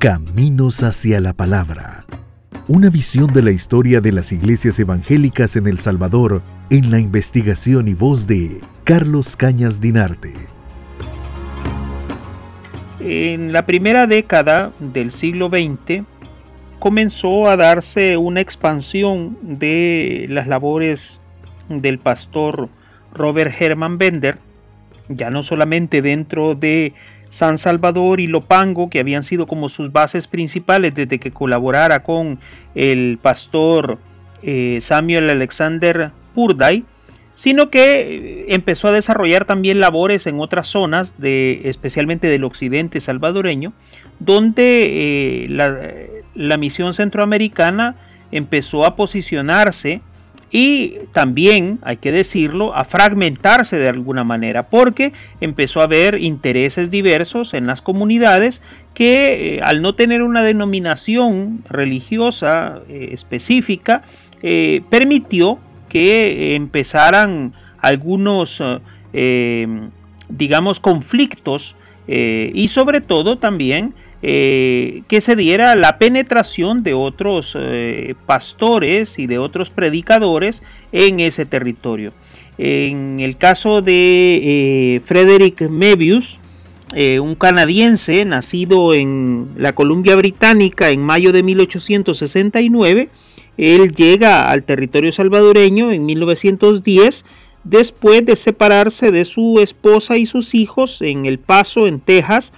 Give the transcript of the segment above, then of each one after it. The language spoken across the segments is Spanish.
Caminos hacia la Palabra. Una visión de la historia de las iglesias evangélicas en El Salvador en la investigación y voz de Carlos Cañas Dinarte. En la primera década del siglo XX comenzó a darse una expansión de las labores del pastor Robert Herman Bender, ya no solamente dentro de San Salvador y Lopango, que habían sido como sus bases principales desde que colaborara con el pastor eh, Samuel Alexander Purday, sino que eh, empezó a desarrollar también labores en otras zonas, de, especialmente del occidente salvadoreño, donde eh, la, la misión centroamericana empezó a posicionarse y también, hay que decirlo, a fragmentarse de alguna manera, porque empezó a haber intereses diversos en las comunidades que eh, al no tener una denominación religiosa eh, específica, eh, permitió que empezaran algunos, digamos, conflictos y sobre todo también eh, que se diera la penetración de otros eh, pastores y de otros predicadores en ese territorio. En el caso de eh, Frederick Mebius, un canadiense nacido en la Columbia Británica en mayo de 1869, él llega al territorio salvadoreño en 1910 después de separarse de su esposa y sus hijos en El Paso, en Texas,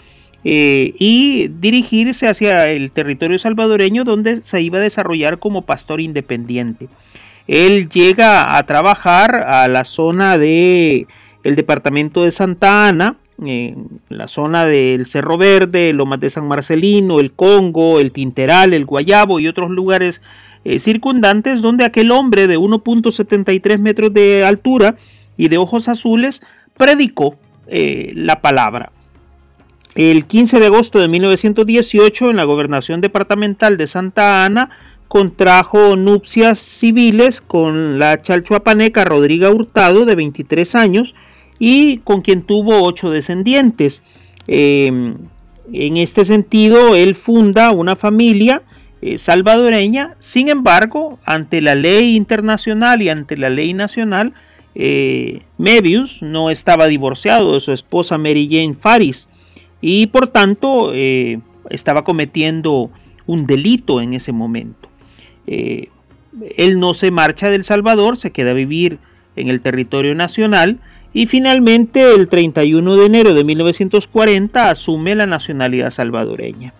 eh, y dirigirse hacia el territorio salvadoreño donde se iba a desarrollar como pastor independiente. Él llega a trabajar a la zona de el departamento de Santa Ana, en la zona del Cerro Verde, Lomas de San Marcelino, el Congo, el Tinteral, el Guayabo y otros lugares eh, circundantes donde aquel hombre de 1.73 metros de altura y de ojos azules predicó eh, la palabra. El 15 de agosto de 1918, en la gobernación departamental de Santa Ana, contrajo nupcias civiles con la chalchuapaneca Rodriga Hurtado, de 23 años, y con quien tuvo ocho descendientes. Em, en este sentido, él funda una familia eh, salvadoreña, sin embargo, ante la ley internacional y ante la ley nacional, eh, Mebius no estaba divorciado de su esposa Mary Jane Faris y por tanto eh, estaba cometiendo un delito en ese momento. Eh, él no se marcha del Salvador, se queda a vivir en el territorio nacional y finalmente el 31 de enero de 1940 asume la nacionalidad salvadoreña.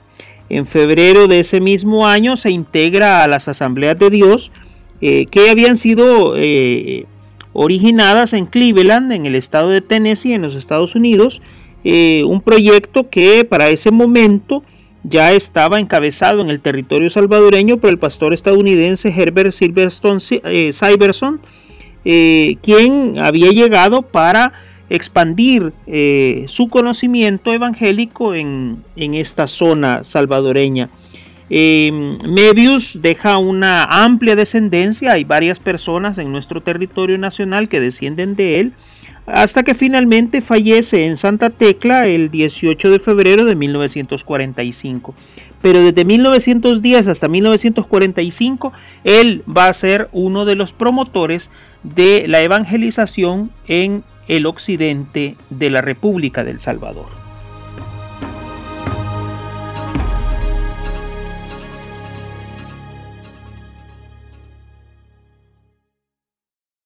En febrero de ese mismo año se integra a las asambleas de Dios eh, que habían sido originadas en Cleveland, en el estado de Tennessee, en los Estados Unidos, eh, un proyecto que para ese momento ya estaba encabezado en el territorio salvadoreño por el pastor estadounidense Herbert Silverstone eh, eh, quien había llegado para expandir su conocimiento evangélico en, en esta zona salvadoreña. Mebius deja una amplia descendencia, hay varias personas en nuestro territorio nacional que descienden de él, hasta que finalmente fallece en Santa Tecla el 18 de febrero de 1945. Pero desde 1910 hasta 1945 él va a ser uno de los promotores de la evangelización en el occidente de la República del Salvador.